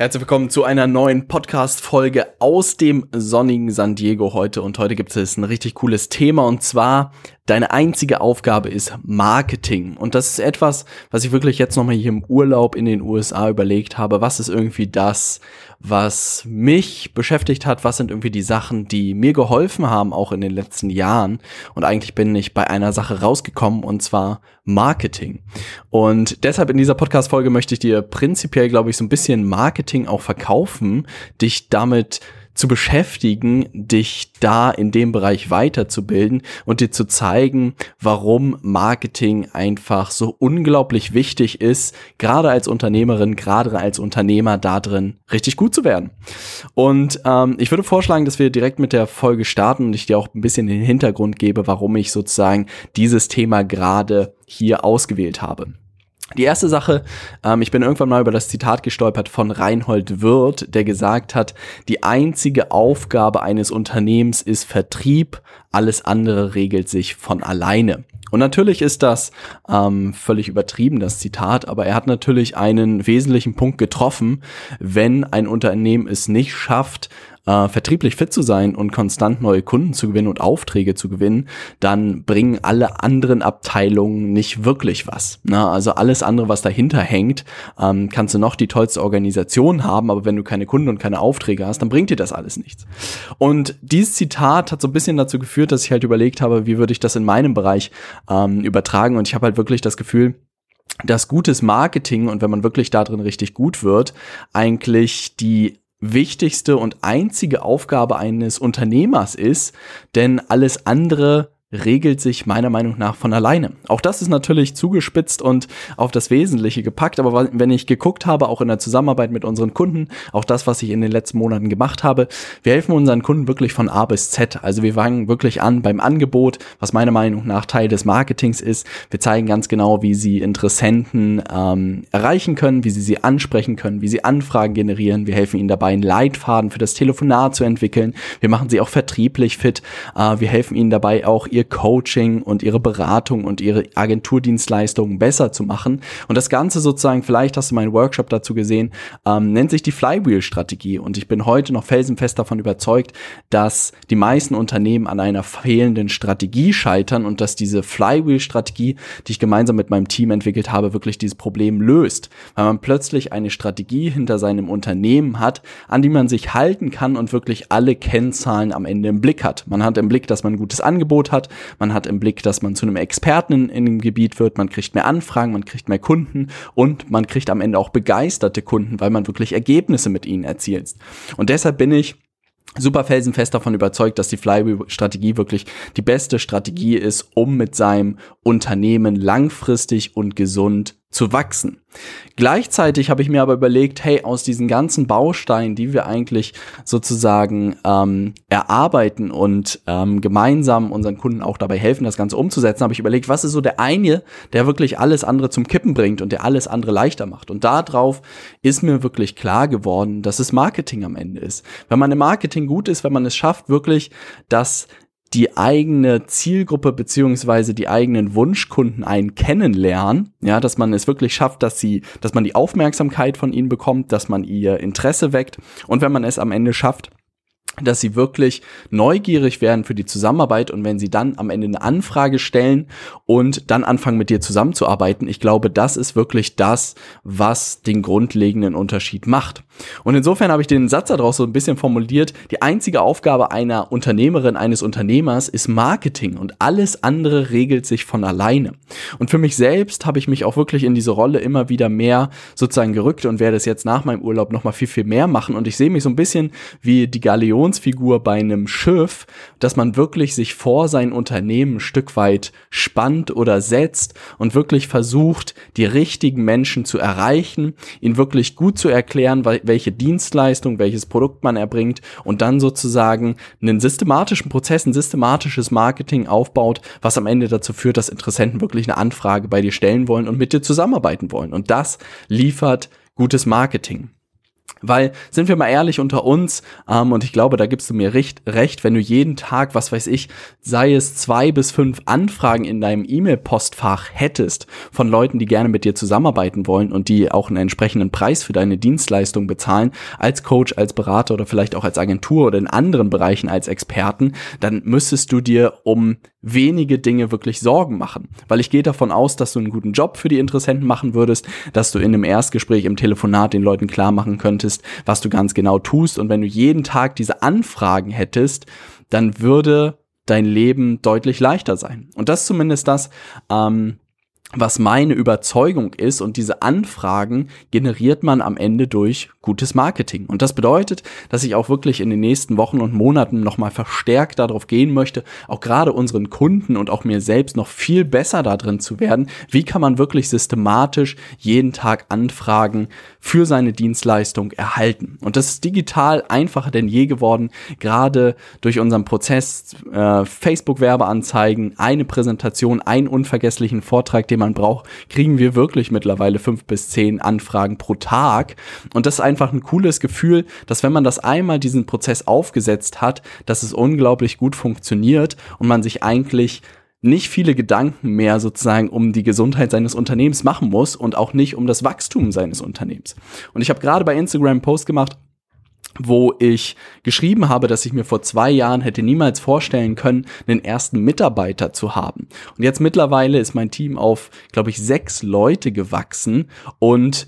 Herzlich willkommen zu einer neuen Podcast-Folge aus dem sonnigen San Diego heute. Und heute gibt es ein richtig cooles Thema und zwar Deine einzige Aufgabe ist Marketing. Und das ist etwas, was ich wirklich jetzt nochmal hier im Urlaub in den USA überlegt habe. Was ist irgendwie das, was mich beschäftigt hat? Was sind irgendwie die Sachen, die mir geholfen haben, auch in den letzten Jahren? Und eigentlich bin ich bei einer Sache rausgekommen, und zwar Marketing. Und deshalb in dieser Podcast-Folge möchte ich dir prinzipiell, glaube ich, so ein bisschen Marketing auch verkaufen, dich damit zu beschäftigen, dich da in dem Bereich weiterzubilden und dir zu zeigen, warum Marketing einfach so unglaublich wichtig ist, gerade als Unternehmerin, gerade als Unternehmer da drin richtig gut zu werden. Und ähm, ich würde vorschlagen, dass wir direkt mit der Folge starten und ich dir auch ein bisschen den Hintergrund gebe, warum ich sozusagen dieses Thema gerade hier ausgewählt habe. Die erste Sache, ähm, ich bin irgendwann mal über das Zitat gestolpert von Reinhold Wirth, der gesagt hat, die einzige Aufgabe eines Unternehmens ist Vertrieb, alles andere regelt sich von alleine. Und natürlich ist das ähm, völlig übertrieben, das Zitat, aber er hat natürlich einen wesentlichen Punkt getroffen, wenn ein Unternehmen es nicht schafft, äh, vertrieblich fit zu sein und konstant neue Kunden zu gewinnen und Aufträge zu gewinnen, dann bringen alle anderen Abteilungen nicht wirklich was. Ne? Also alles andere, was dahinter hängt, ähm, kannst du noch die tollste Organisation haben, aber wenn du keine Kunden und keine Aufträge hast, dann bringt dir das alles nichts. Und dieses Zitat hat so ein bisschen dazu geführt, dass ich halt überlegt habe, wie würde ich das in meinem Bereich ähm, übertragen und ich habe halt wirklich das Gefühl, dass gutes Marketing und wenn man wirklich da drin richtig gut wird, eigentlich die wichtigste und einzige Aufgabe eines Unternehmers ist, denn alles andere regelt sich meiner Meinung nach von alleine. Auch das ist natürlich zugespitzt und auf das Wesentliche gepackt, aber wenn ich geguckt habe, auch in der Zusammenarbeit mit unseren Kunden, auch das, was ich in den letzten Monaten gemacht habe, wir helfen unseren Kunden wirklich von A bis Z. Also wir fangen wirklich an beim Angebot, was meiner Meinung nach Teil des Marketings ist. Wir zeigen ganz genau, wie sie Interessenten ähm, erreichen können, wie sie sie ansprechen können, wie sie Anfragen generieren. Wir helfen ihnen dabei, einen Leitfaden für das Telefonat zu entwickeln. Wir machen sie auch vertrieblich fit. Äh, wir helfen ihnen dabei auch, ihr Coaching und ihre Beratung und ihre Agenturdienstleistungen besser zu machen. Und das Ganze sozusagen, vielleicht hast du meinen Workshop dazu gesehen, ähm, nennt sich die Flywheel-Strategie. Und ich bin heute noch felsenfest davon überzeugt, dass die meisten Unternehmen an einer fehlenden Strategie scheitern und dass diese Flywheel-Strategie, die ich gemeinsam mit meinem Team entwickelt habe, wirklich dieses Problem löst. Weil man plötzlich eine Strategie hinter seinem Unternehmen hat, an die man sich halten kann und wirklich alle Kennzahlen am Ende im Blick hat. Man hat im Blick, dass man ein gutes Angebot hat, man hat im Blick, dass man zu einem Experten in, in dem Gebiet wird, man kriegt mehr Anfragen, man kriegt mehr Kunden und man kriegt am Ende auch begeisterte Kunden, weil man wirklich Ergebnisse mit ihnen erzielt. Und deshalb bin ich super felsenfest davon überzeugt, dass die Flywheel-Strategie wirklich die beste Strategie ist, um mit seinem Unternehmen langfristig und gesund zu wachsen. Gleichzeitig habe ich mir aber überlegt, hey, aus diesen ganzen Bausteinen, die wir eigentlich sozusagen ähm, erarbeiten und ähm, gemeinsam unseren Kunden auch dabei helfen, das Ganze umzusetzen, habe ich überlegt, was ist so der eine, der wirklich alles andere zum Kippen bringt und der alles andere leichter macht. Und darauf ist mir wirklich klar geworden, dass es Marketing am Ende ist. Wenn man im Marketing gut ist, wenn man es schafft, wirklich, dass die eigene Zielgruppe beziehungsweise die eigenen Wunschkunden einen kennenlernen, ja, dass man es wirklich schafft, dass sie, dass man die Aufmerksamkeit von ihnen bekommt, dass man ihr Interesse weckt. Und wenn man es am Ende schafft, dass sie wirklich neugierig werden für die Zusammenarbeit und wenn sie dann am Ende eine Anfrage stellen und dann anfangen mit dir zusammenzuarbeiten, ich glaube, das ist wirklich das, was den grundlegenden Unterschied macht. Und insofern habe ich den Satz daraus so ein bisschen formuliert, die einzige Aufgabe einer Unternehmerin, eines Unternehmers ist Marketing und alles andere regelt sich von alleine. Und für mich selbst habe ich mich auch wirklich in diese Rolle immer wieder mehr sozusagen gerückt und werde es jetzt nach meinem Urlaub nochmal viel, viel mehr machen und ich sehe mich so ein bisschen wie die Galeon Galionsfigur bei einem Schiff, dass man wirklich sich vor sein Unternehmen ein Stück weit spannt oder setzt und wirklich versucht, die richtigen Menschen zu erreichen, ihnen wirklich gut zu erklären, welche Dienstleistung, welches Produkt man erbringt und dann sozusagen einen systematischen Prozess, ein systematisches Marketing aufbaut, was am Ende dazu führt, dass Interessenten wirklich eine Anfrage bei dir stellen wollen und mit dir zusammenarbeiten wollen. Und das liefert gutes Marketing. Weil, sind wir mal ehrlich unter uns, ähm, und ich glaube, da gibst du mir recht, recht, wenn du jeden Tag, was weiß ich, sei es zwei bis fünf Anfragen in deinem E-Mail-Postfach hättest von Leuten, die gerne mit dir zusammenarbeiten wollen und die auch einen entsprechenden Preis für deine Dienstleistung bezahlen, als Coach, als Berater oder vielleicht auch als Agentur oder in anderen Bereichen als Experten, dann müsstest du dir um wenige Dinge wirklich Sorgen machen. Weil ich gehe davon aus, dass du einen guten Job für die Interessenten machen würdest, dass du in einem Erstgespräch im Telefonat den Leuten klar machen könntest, was du ganz genau tust. Und wenn du jeden Tag diese Anfragen hättest, dann würde dein Leben deutlich leichter sein. Und das ist zumindest das, ähm, was meine Überzeugung ist und diese Anfragen generiert man am Ende durch gutes Marketing. Und das bedeutet, dass ich auch wirklich in den nächsten Wochen und Monaten nochmal verstärkt darauf gehen möchte, auch gerade unseren Kunden und auch mir selbst noch viel besser darin zu werden, wie kann man wirklich systematisch jeden Tag Anfragen für seine Dienstleistung erhalten. Und das ist digital einfacher denn je geworden, gerade durch unseren Prozess äh, Facebook-Werbeanzeigen, eine Präsentation, einen unvergesslichen Vortrag, den man braucht, kriegen wir wirklich mittlerweile fünf bis zehn Anfragen pro Tag. Und das ist einfach ein cooles Gefühl, dass wenn man das einmal diesen Prozess aufgesetzt hat, dass es unglaublich gut funktioniert und man sich eigentlich nicht viele Gedanken mehr sozusagen um die Gesundheit seines Unternehmens machen muss und auch nicht um das Wachstum seines Unternehmens. Und ich habe gerade bei Instagram einen Post gemacht, wo ich geschrieben habe, dass ich mir vor zwei Jahren hätte niemals vorstellen können, einen ersten Mitarbeiter zu haben. Und jetzt mittlerweile ist mein Team auf, glaube ich, sechs Leute gewachsen und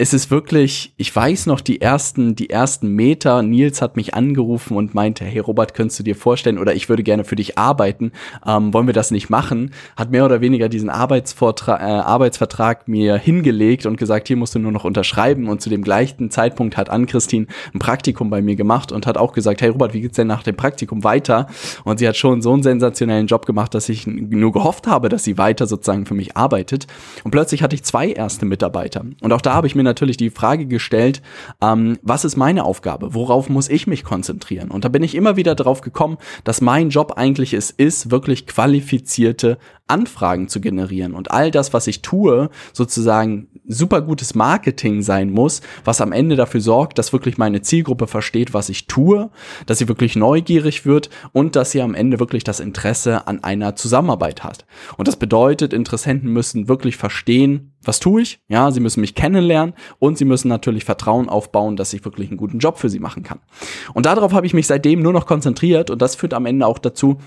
es ist wirklich, ich weiß noch die ersten, die ersten Meter. Nils hat mich angerufen und meinte, hey Robert, könntest du dir vorstellen oder ich würde gerne für dich arbeiten. Ähm, wollen wir das nicht machen? Hat mehr oder weniger diesen Arbeitsvortrag, äh, Arbeitsvertrag mir hingelegt und gesagt, hier musst du nur noch unterschreiben. Und zu dem gleichen Zeitpunkt hat Ann-Christine ein Praktikum bei mir gemacht und hat auch gesagt, hey Robert, wie geht's denn nach dem Praktikum weiter? Und sie hat schon so einen sensationellen Job gemacht, dass ich nur gehofft habe, dass sie weiter sozusagen für mich arbeitet. Und plötzlich hatte ich zwei erste Mitarbeiter. Und auch da habe ich mir natürlich die Frage gestellt, ähm, was ist meine Aufgabe? Worauf muss ich mich konzentrieren? Und da bin ich immer wieder drauf gekommen, dass mein Job eigentlich es ist, wirklich qualifizierte Anfragen zu generieren. Und all das, was ich tue, sozusagen super gutes Marketing sein muss, was am Ende dafür sorgt, dass wirklich meine Zielgruppe versteht, was ich tue, dass sie wirklich neugierig wird und dass sie am Ende wirklich das Interesse an einer Zusammenarbeit hat. Und das bedeutet, Interessenten müssen wirklich verstehen, was tue ich? Ja, sie müssen mich kennenlernen und sie müssen natürlich Vertrauen aufbauen, dass ich wirklich einen guten Job für sie machen kann. Und darauf habe ich mich seitdem nur noch konzentriert und das führt am Ende auch dazu,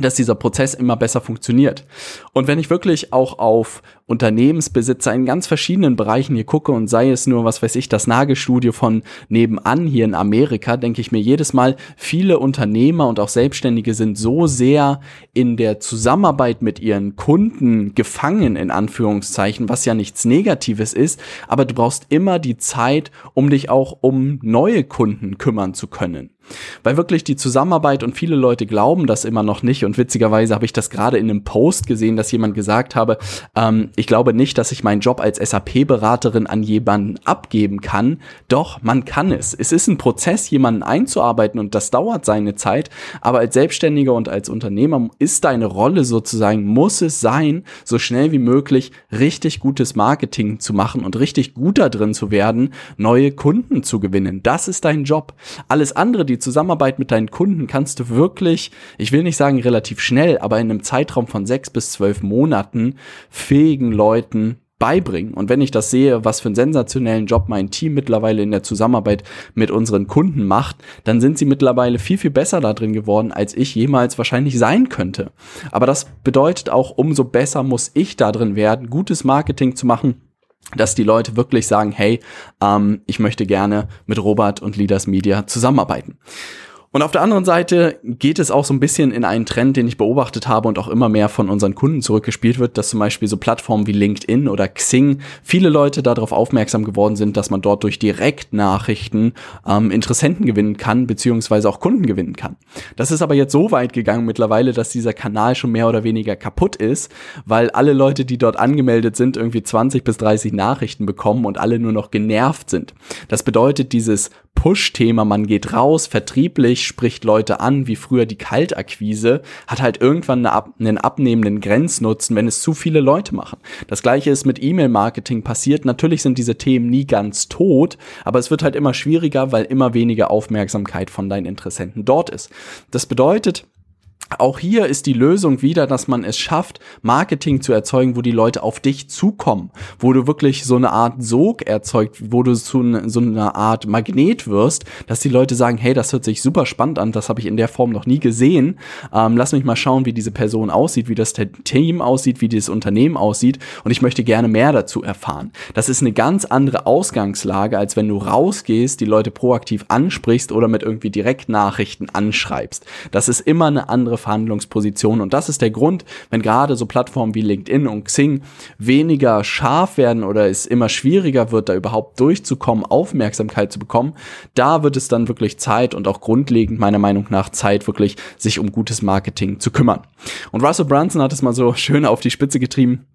dass dieser Prozess immer besser funktioniert. Und wenn ich wirklich auch auf Unternehmensbesitzer in ganz verschiedenen Bereichen hier gucke und sei es nur, was weiß ich, das Nagelstudio von nebenan hier in Amerika, denke ich mir jedes Mal, viele Unternehmer und auch Selbstständige sind so sehr in der Zusammenarbeit mit ihren Kunden gefangen, in Anführungszeichen, was ja nichts Negatives ist, aber du brauchst immer die Zeit, um dich auch um neue Kunden kümmern zu können. Weil wirklich die Zusammenarbeit und viele Leute glauben das immer noch nicht und witzigerweise habe ich das gerade in einem Post gesehen, dass jemand gesagt habe, ähm, ich glaube nicht, dass ich meinen Job als SAP-Beraterin an jemanden abgeben kann. Doch, man kann es. Es ist ein Prozess, jemanden einzuarbeiten und das dauert seine Zeit. Aber als Selbstständiger und als Unternehmer ist deine Rolle sozusagen, muss es sein, so schnell wie möglich richtig gutes Marketing zu machen und richtig gut da drin zu werden, neue Kunden zu gewinnen. Das ist dein Job. Alles andere, die Zusammenarbeit mit deinen Kunden kannst du wirklich, ich will nicht sagen relativ schnell, aber in einem Zeitraum von sechs bis zwölf Monaten fähigen Leuten beibringen. Und wenn ich das sehe, was für einen sensationellen Job mein Team mittlerweile in der Zusammenarbeit mit unseren Kunden macht, dann sind sie mittlerweile viel, viel besser da drin geworden, als ich jemals wahrscheinlich sein könnte. Aber das bedeutet auch, umso besser muss ich da drin werden, gutes Marketing zu machen, dass die Leute wirklich sagen, hey, ähm, ich möchte gerne mit Robert und Leaders Media zusammenarbeiten. Und auf der anderen Seite geht es auch so ein bisschen in einen Trend, den ich beobachtet habe und auch immer mehr von unseren Kunden zurückgespielt wird, dass zum Beispiel so Plattformen wie LinkedIn oder Xing viele Leute darauf aufmerksam geworden sind, dass man dort durch Direktnachrichten ähm, Interessenten gewinnen kann, beziehungsweise auch Kunden gewinnen kann. Das ist aber jetzt so weit gegangen mittlerweile, dass dieser Kanal schon mehr oder weniger kaputt ist, weil alle Leute, die dort angemeldet sind, irgendwie 20 bis 30 Nachrichten bekommen und alle nur noch genervt sind. Das bedeutet, dieses Push-Thema, man geht raus, vertrieblich, spricht Leute an, wie früher die Kaltakquise, hat halt irgendwann eine ab, einen abnehmenden Grenznutzen, wenn es zu viele Leute machen. Das gleiche ist mit E-Mail-Marketing passiert. Natürlich sind diese Themen nie ganz tot, aber es wird halt immer schwieriger, weil immer weniger Aufmerksamkeit von deinen Interessenten dort ist. Das bedeutet, auch hier ist die Lösung wieder, dass man es schafft, Marketing zu erzeugen, wo die Leute auf dich zukommen, wo du wirklich so eine Art Sog erzeugt, wo du zu ne, so einer Art Magnet wirst, dass die Leute sagen, hey, das hört sich super spannend an, das habe ich in der Form noch nie gesehen. Ähm, lass mich mal schauen, wie diese Person aussieht, wie das Team aussieht, wie dieses Unternehmen aussieht und ich möchte gerne mehr dazu erfahren. Das ist eine ganz andere Ausgangslage, als wenn du rausgehst, die Leute proaktiv ansprichst oder mit irgendwie Direktnachrichten anschreibst. Das ist immer eine andere Verhandlungsposition. Und das ist der Grund, wenn gerade so Plattformen wie LinkedIn und Xing weniger scharf werden oder es immer schwieriger wird, da überhaupt durchzukommen, Aufmerksamkeit zu bekommen, da wird es dann wirklich Zeit und auch grundlegend meiner Meinung nach Zeit, wirklich sich um gutes Marketing zu kümmern. Und Russell Brunson hat es mal so schön auf die Spitze getrieben.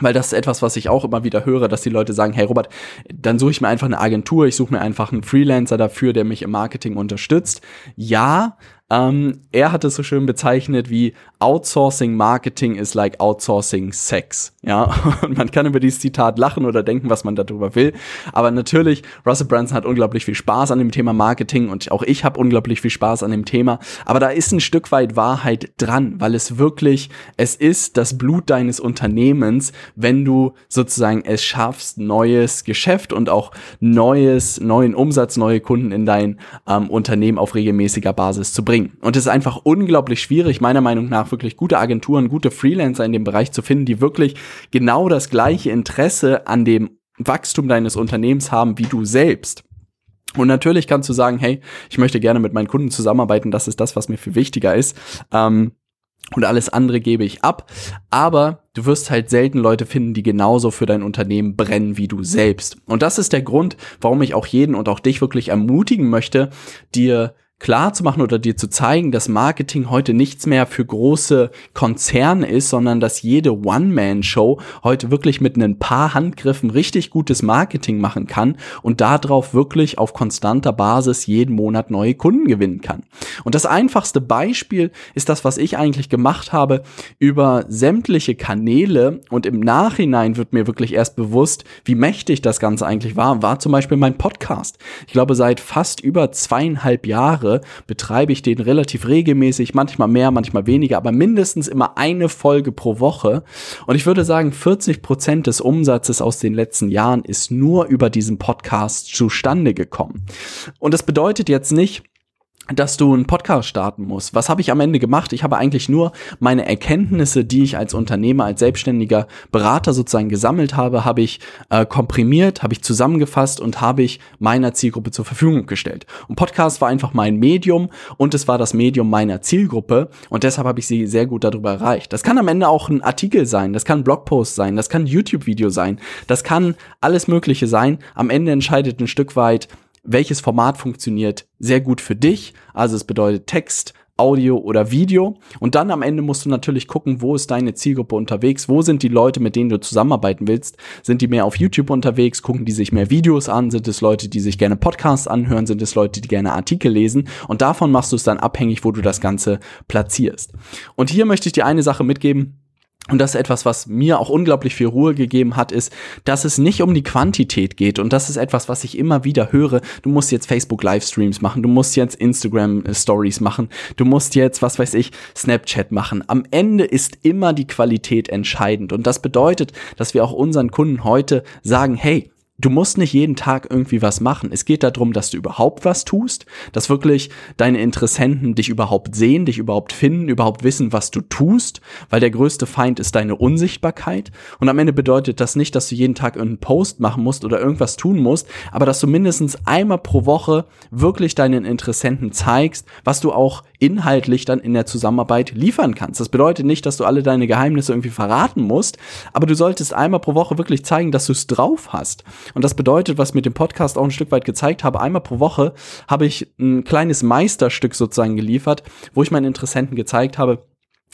Weil das ist etwas, was ich auch immer wieder höre, dass die Leute sagen, hey Robert, dann suche ich mir einfach eine Agentur, ich suche mir einfach einen Freelancer dafür, der mich im Marketing unterstützt. Ja, ähm, er hat es so schön bezeichnet wie Outsourcing Marketing is like Outsourcing Sex. Ja, und man kann über dieses Zitat lachen oder denken, was man darüber will. Aber natürlich, Russell Brunson hat unglaublich viel Spaß an dem Thema Marketing und auch ich habe unglaublich viel Spaß an dem Thema. Aber da ist ein Stück weit Wahrheit dran, weil es wirklich, es ist das Blut deines Unternehmens, wenn du sozusagen es schaffst, neues Geschäft und auch neues, neuen Umsatz, neue Kunden in dein ähm, Unternehmen auf regelmäßiger Basis zu bringen bringen. Und es ist einfach unglaublich schwierig, meiner Meinung nach, wirklich gute Agenturen, gute Freelancer in dem Bereich zu finden, die wirklich genau das gleiche Interesse an dem Wachstum deines Unternehmens haben wie du selbst. Und natürlich kannst du sagen, hey, ich möchte gerne mit meinen Kunden zusammenarbeiten, das ist das, was mir viel wichtiger ist. Ähm, und alles andere gebe ich ab. Aber du wirst halt selten Leute finden, die genauso für dein Unternehmen brennen wie du selbst. Und das ist der Grund, warum ich auch jeden und auch dich wirklich ermutigen möchte, dir klar zu machen oder dir zu zeigen, dass Marketing heute nichts mehr für große Konzerne ist, sondern dass jede One-Man-Show heute wirklich mit ein paar Handgriffen richtig gutes Marketing machen kann und darauf wirklich auf konstanter Basis jeden Monat neue Kunden gewinnen kann. Und das einfachste Beispiel ist das, was ich eigentlich gemacht habe über sämtliche Kanäle und im Nachhinein wird mir wirklich erst bewusst, wie mächtig das Ganze eigentlich war, war zum Beispiel mein Podcast. Ich glaube, seit fast über zweieinhalb Betreibe ich den relativ regelmäßig, manchmal mehr, manchmal weniger, aber mindestens immer eine Folge pro Woche. Und ich würde sagen, 40 Prozent des Umsatzes aus den letzten Jahren ist nur über diesen Podcast zustande gekommen. Und das bedeutet jetzt nicht, dass du einen Podcast starten musst. Was habe ich am Ende gemacht? Ich habe eigentlich nur meine Erkenntnisse, die ich als Unternehmer, als selbstständiger Berater sozusagen gesammelt habe, habe ich äh, komprimiert, habe ich zusammengefasst und habe ich meiner Zielgruppe zur Verfügung gestellt. Und Podcast war einfach mein Medium und es war das Medium meiner Zielgruppe und deshalb habe ich sie sehr gut darüber erreicht. Das kann am Ende auch ein Artikel sein, das kann ein Blogpost sein, das kann ein YouTube-Video sein, das kann alles Mögliche sein. Am Ende entscheidet ein Stück weit, welches Format funktioniert sehr gut für dich. Also es bedeutet Text, Audio oder Video. Und dann am Ende musst du natürlich gucken, wo ist deine Zielgruppe unterwegs, wo sind die Leute, mit denen du zusammenarbeiten willst. Sind die mehr auf YouTube unterwegs, gucken die sich mehr Videos an, sind es Leute, die sich gerne Podcasts anhören, sind es Leute, die gerne Artikel lesen. Und davon machst du es dann abhängig, wo du das Ganze platzierst. Und hier möchte ich dir eine Sache mitgeben, und das ist etwas, was mir auch unglaublich viel Ruhe gegeben hat, ist, dass es nicht um die Quantität geht. Und das ist etwas, was ich immer wieder höre. Du musst jetzt Facebook Livestreams machen, du musst jetzt Instagram äh, Stories machen, du musst jetzt, was weiß ich, Snapchat machen. Am Ende ist immer die Qualität entscheidend. Und das bedeutet, dass wir auch unseren Kunden heute sagen, hey, Du musst nicht jeden Tag irgendwie was machen. Es geht darum, dass du überhaupt was tust, dass wirklich deine Interessenten dich überhaupt sehen, dich überhaupt finden, überhaupt wissen, was du tust, weil der größte Feind ist deine Unsichtbarkeit. Und am Ende bedeutet das nicht, dass du jeden Tag irgendeinen Post machen musst oder irgendwas tun musst, aber dass du mindestens einmal pro Woche wirklich deinen Interessenten zeigst, was du auch inhaltlich dann in der Zusammenarbeit liefern kannst. Das bedeutet nicht, dass du alle deine Geheimnisse irgendwie verraten musst, aber du solltest einmal pro Woche wirklich zeigen, dass du es drauf hast. Und das bedeutet, was mit dem Podcast auch ein Stück weit gezeigt habe, einmal pro Woche habe ich ein kleines Meisterstück sozusagen geliefert, wo ich meinen Interessenten gezeigt habe,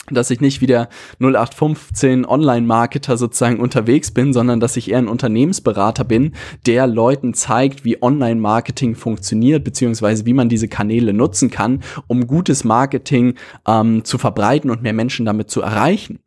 dass ich nicht wie der 0815 Online-Marketer sozusagen unterwegs bin, sondern dass ich eher ein Unternehmensberater bin, der Leuten zeigt, wie Online-Marketing funktioniert, beziehungsweise wie man diese Kanäle nutzen kann, um gutes Marketing ähm, zu verbreiten und mehr Menschen damit zu erreichen.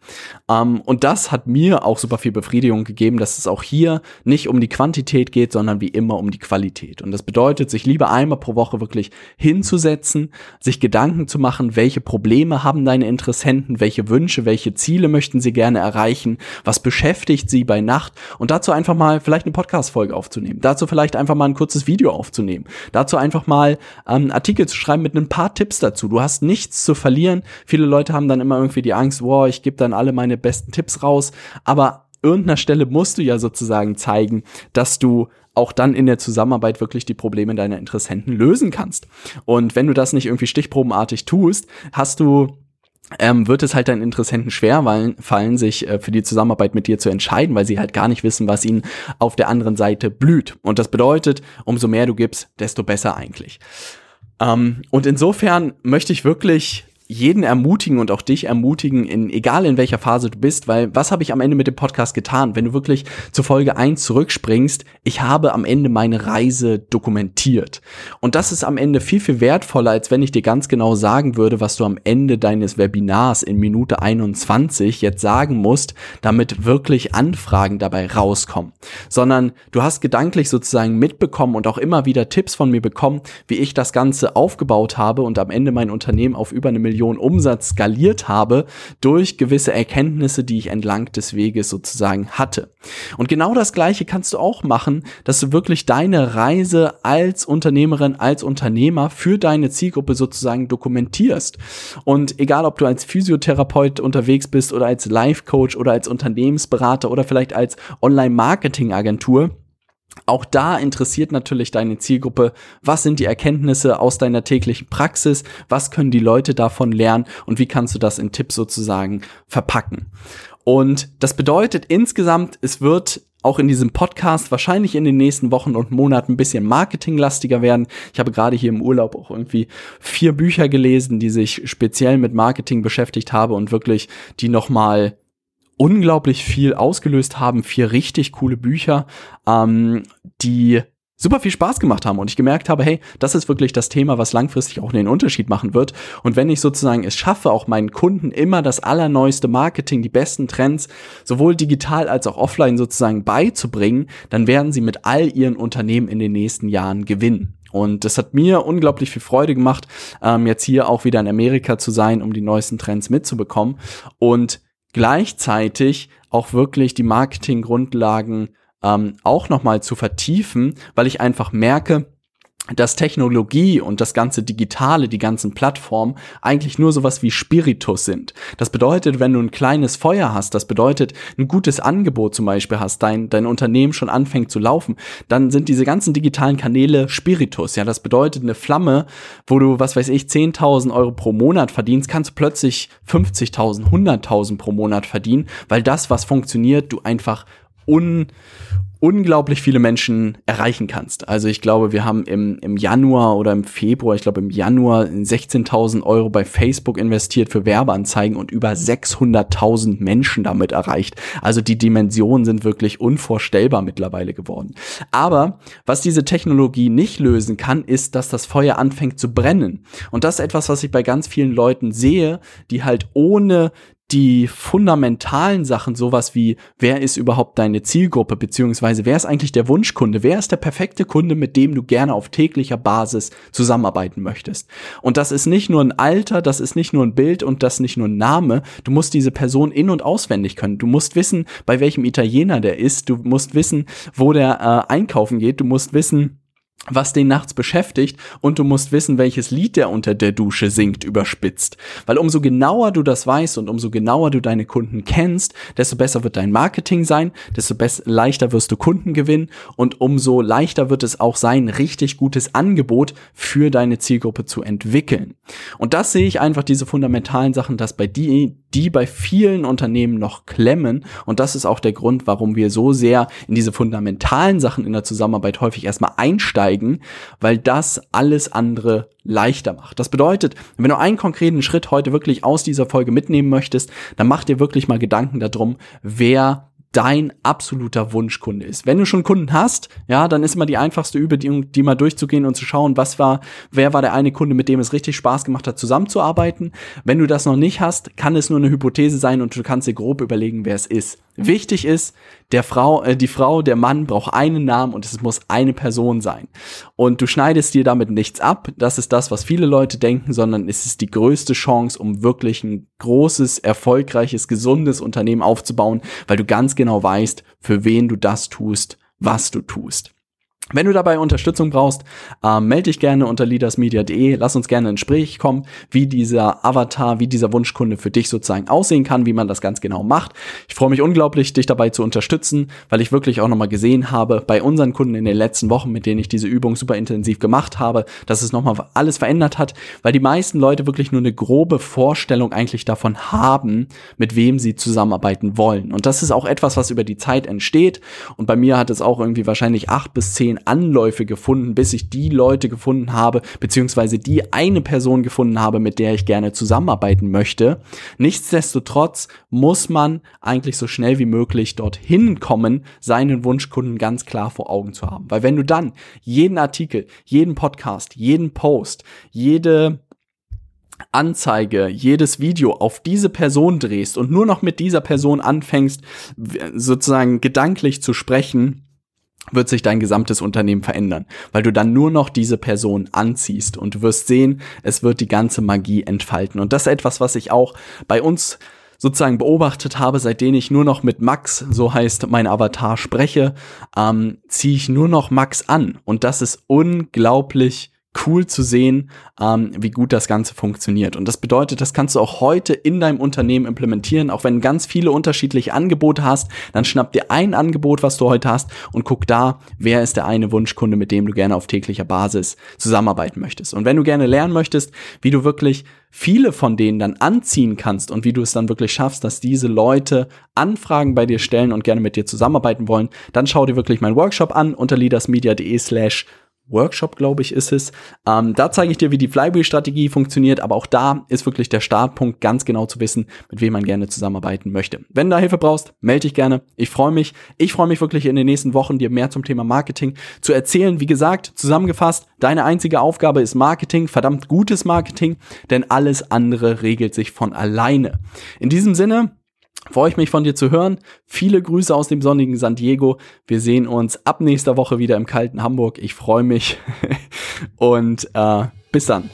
Ähm, und das hat mir auch super viel Befriedigung gegeben, dass es auch hier nicht um die Quantität geht, sondern wie immer um die Qualität. Und das bedeutet, sich lieber einmal pro Woche wirklich hinzusetzen, sich Gedanken zu machen, welche Probleme haben deine Interessenten, finden, welche Wünsche, welche Ziele möchten sie gerne erreichen, was beschäftigt sie bei Nacht und dazu einfach mal vielleicht eine Podcast-Folge aufzunehmen, dazu vielleicht einfach mal ein kurzes Video aufzunehmen, dazu einfach mal ähm, Artikel zu schreiben mit ein paar Tipps dazu. Du hast nichts zu verlieren. Viele Leute haben dann immer irgendwie die Angst, wow, ich gebe dann alle meine besten Tipps raus, aber irgendeiner Stelle musst du ja sozusagen zeigen, dass du auch dann in der Zusammenarbeit wirklich die Probleme deiner Interessenten lösen kannst. Und wenn du das nicht irgendwie stichprobenartig tust, hast du ähm, wird es halt deinen Interessenten schwer fallen, sich äh, für die Zusammenarbeit mit dir zu entscheiden, weil sie halt gar nicht wissen, was ihnen auf der anderen Seite blüht. Und das bedeutet, umso mehr du gibst, desto besser eigentlich. Ähm, und insofern möchte ich wirklich jeden ermutigen und auch dich ermutigen, in, egal in welcher Phase du bist, weil was habe ich am Ende mit dem Podcast getan? Wenn du wirklich zur Folge 1 zurückspringst, ich habe am Ende meine Reise dokumentiert. Und das ist am Ende viel, viel wertvoller, als wenn ich dir ganz genau sagen würde, was du am Ende deines Webinars in Minute 21 jetzt sagen musst, damit wirklich Anfragen dabei rauskommen. Sondern du hast gedanklich sozusagen mitbekommen und auch immer wieder Tipps von mir bekommen, wie ich das Ganze aufgebaut habe und am Ende mein Unternehmen auf über eine Million Millionen Umsatz skaliert habe durch gewisse Erkenntnisse, die ich entlang des Weges sozusagen hatte. Und genau das Gleiche kannst du auch machen, dass du wirklich deine Reise als Unternehmerin, als Unternehmer für deine Zielgruppe sozusagen dokumentierst. Und egal, ob du als Physiotherapeut unterwegs bist oder als Life Coach oder als Unternehmensberater oder vielleicht als Online-Marketing-Agentur, auch da interessiert natürlich deine Zielgruppe, was sind die Erkenntnisse aus deiner täglichen Praxis, was können die Leute davon lernen und wie kannst du das in Tipps sozusagen verpacken. Und das bedeutet insgesamt, es wird auch in diesem Podcast wahrscheinlich in den nächsten Wochen und Monaten ein bisschen marketinglastiger werden. Ich habe gerade hier im Urlaub auch irgendwie vier Bücher gelesen, die sich speziell mit Marketing beschäftigt habe und wirklich die nochmal unglaublich viel ausgelöst haben. Vier richtig coole Bücher, ähm, die super viel Spaß gemacht haben und ich gemerkt habe, hey, das ist wirklich das Thema, was langfristig auch den Unterschied machen wird. Und wenn ich sozusagen es schaffe, auch meinen Kunden immer das allerneueste Marketing, die besten Trends, sowohl digital als auch offline sozusagen beizubringen, dann werden sie mit all ihren Unternehmen in den nächsten Jahren gewinnen. Und das hat mir unglaublich viel Freude gemacht, ähm, jetzt hier auch wieder in Amerika zu sein, um die neuesten Trends mitzubekommen. Und gleichzeitig auch wirklich die Marketinggrundlagen ähm, auch nochmal zu vertiefen, weil ich einfach merke, dass Technologie und das ganze Digitale, die ganzen Plattformen eigentlich nur sowas wie Spiritus sind. Das bedeutet, wenn du ein kleines Feuer hast, das bedeutet, ein gutes Angebot zum Beispiel hast, dein, dein Unternehmen schon anfängt zu laufen, dann sind diese ganzen digitalen Kanäle Spiritus. Ja, das bedeutet eine Flamme, wo du, was weiß ich, 10.000 Euro pro Monat verdienst, kannst du plötzlich 50.000, 100.000 pro Monat verdienen, weil das, was funktioniert, du einfach un, unglaublich viele Menschen erreichen kannst. Also ich glaube, wir haben im, im Januar oder im Februar, ich glaube im Januar 16.000 Euro bei Facebook investiert für Werbeanzeigen und über 600.000 Menschen damit erreicht. Also die Dimensionen sind wirklich unvorstellbar mittlerweile geworden. Aber was diese Technologie nicht lösen kann, ist, dass das Feuer anfängt zu brennen. Und das ist etwas, was ich bei ganz vielen Leuten sehe, die halt ohne die fundamentalen Sachen, sowas wie, wer ist überhaupt deine Zielgruppe, beziehungsweise wer ist eigentlich der Wunschkunde, wer ist der perfekte Kunde, mit dem du gerne auf täglicher Basis zusammenarbeiten möchtest. Und das ist nicht nur ein Alter, das ist nicht nur ein Bild und das nicht nur ein Name, du musst diese Person in- und auswendig können. Du musst wissen, bei welchem Italiener der ist, du musst wissen, wo der äh, einkaufen geht, du musst wissen, was den nachts beschäftigt und du musst wissen, welches Lied der unter der Dusche singt, überspitzt. Weil umso genauer du das weißt und umso genauer du deine Kunden kennst, desto besser wird dein Marketing sein, desto leichter wirst du Kunden gewinnen und umso leichter wird es auch sein, richtig gutes Angebot für deine Zielgruppe zu entwickeln. Und das sehe ich einfach diese fundamentalen Sachen, dass bei die, die bei vielen Unternehmen noch klemmen und das ist auch der Grund, warum wir so sehr in diese fundamentalen Sachen in der Zusammenarbeit häufig erstmal einsteigen weil das alles andere leichter macht. Das bedeutet, wenn du einen konkreten Schritt heute wirklich aus dieser Folge mitnehmen möchtest, dann mach dir wirklich mal Gedanken darum, wer dein absoluter Wunschkunde ist. Wenn du schon Kunden hast, ja, dann ist immer die einfachste Übung, die mal durchzugehen und zu schauen, was war, wer war der eine Kunde, mit dem es richtig Spaß gemacht hat, zusammenzuarbeiten. Wenn du das noch nicht hast, kann es nur eine Hypothese sein und du kannst dir grob überlegen, wer es ist. Wichtig ist, der Frau, äh, die Frau, der Mann braucht einen Namen und es muss eine Person sein. Und du schneidest dir damit nichts ab. Das ist das, was viele Leute denken, sondern es ist die größte Chance, um wirklich ein großes, erfolgreiches, gesundes Unternehmen aufzubauen, weil du ganz genau weißt, für wen du das tust, was du tust. Wenn du dabei Unterstützung brauchst, äh, melde dich gerne unter leadersmedia.de. Lass uns gerne ins Gespräch kommen, wie dieser Avatar, wie dieser Wunschkunde für dich sozusagen aussehen kann, wie man das ganz genau macht. Ich freue mich unglaublich, dich dabei zu unterstützen, weil ich wirklich auch nochmal gesehen habe bei unseren Kunden in den letzten Wochen, mit denen ich diese Übung super intensiv gemacht habe, dass es nochmal alles verändert hat, weil die meisten Leute wirklich nur eine grobe Vorstellung eigentlich davon haben, mit wem sie zusammenarbeiten wollen. Und das ist auch etwas, was über die Zeit entsteht. Und bei mir hat es auch irgendwie wahrscheinlich acht bis zehn zehn Anläufe gefunden, bis ich die Leute gefunden habe, beziehungsweise die eine Person gefunden habe, mit der ich gerne zusammenarbeiten möchte. Nichtsdestotrotz muss man eigentlich so schnell wie möglich dorthin kommen, seinen Wunschkunden ganz klar vor Augen zu haben. Weil wenn du dann jeden Artikel, jeden Podcast, jeden Post, jede Anzeige, jedes Video auf diese Person drehst und nur noch mit dieser Person anfängst, sozusagen gedanklich zu sprechen, wird sich dein gesamtes Unternehmen verändern, weil du dann nur noch diese Person anziehst und du wirst sehen, es wird die ganze Magie entfalten. Und das ist etwas, was ich auch bei uns sozusagen beobachtet habe, seitdem ich nur noch mit Max, so heißt mein Avatar, spreche, ähm, ziehe ich nur noch Max an. Und das ist unglaublich cool zu sehen, ähm, wie gut das Ganze funktioniert. Und das bedeutet, das kannst du auch heute in deinem Unternehmen implementieren. Auch wenn ganz viele unterschiedliche Angebote hast, dann schnapp dir ein Angebot, was du heute hast und guck da, wer ist der eine Wunschkunde, mit dem du gerne auf täglicher Basis zusammenarbeiten möchtest. Und wenn du gerne lernen möchtest, wie du wirklich viele von denen dann anziehen kannst und wie du es dann wirklich schaffst, dass diese Leute Anfragen bei dir stellen und gerne mit dir zusammenarbeiten wollen, dann schau dir wirklich meinen Workshop an unter leadersmedia.de slash Workshop, glaube ich, ist es. Ähm, da zeige ich dir, wie die Flywheel-Strategie funktioniert, aber auch da ist wirklich der Startpunkt, ganz genau zu wissen, mit wem man gerne zusammenarbeiten möchte. Wenn du da Hilfe brauchst, melde dich gerne. Ich freue mich. Ich freue mich wirklich in den nächsten Wochen, dir mehr zum Thema Marketing zu erzählen. Wie gesagt, zusammengefasst, deine einzige Aufgabe ist Marketing, verdammt gutes Marketing, denn alles andere regelt sich von alleine. In diesem Sinne, Freue ich mich von dir zu hören. Viele Grüße aus dem sonnigen San Diego. Wir sehen uns ab nächster Woche wieder im kalten Hamburg. Ich freue mich und äh, bis dann.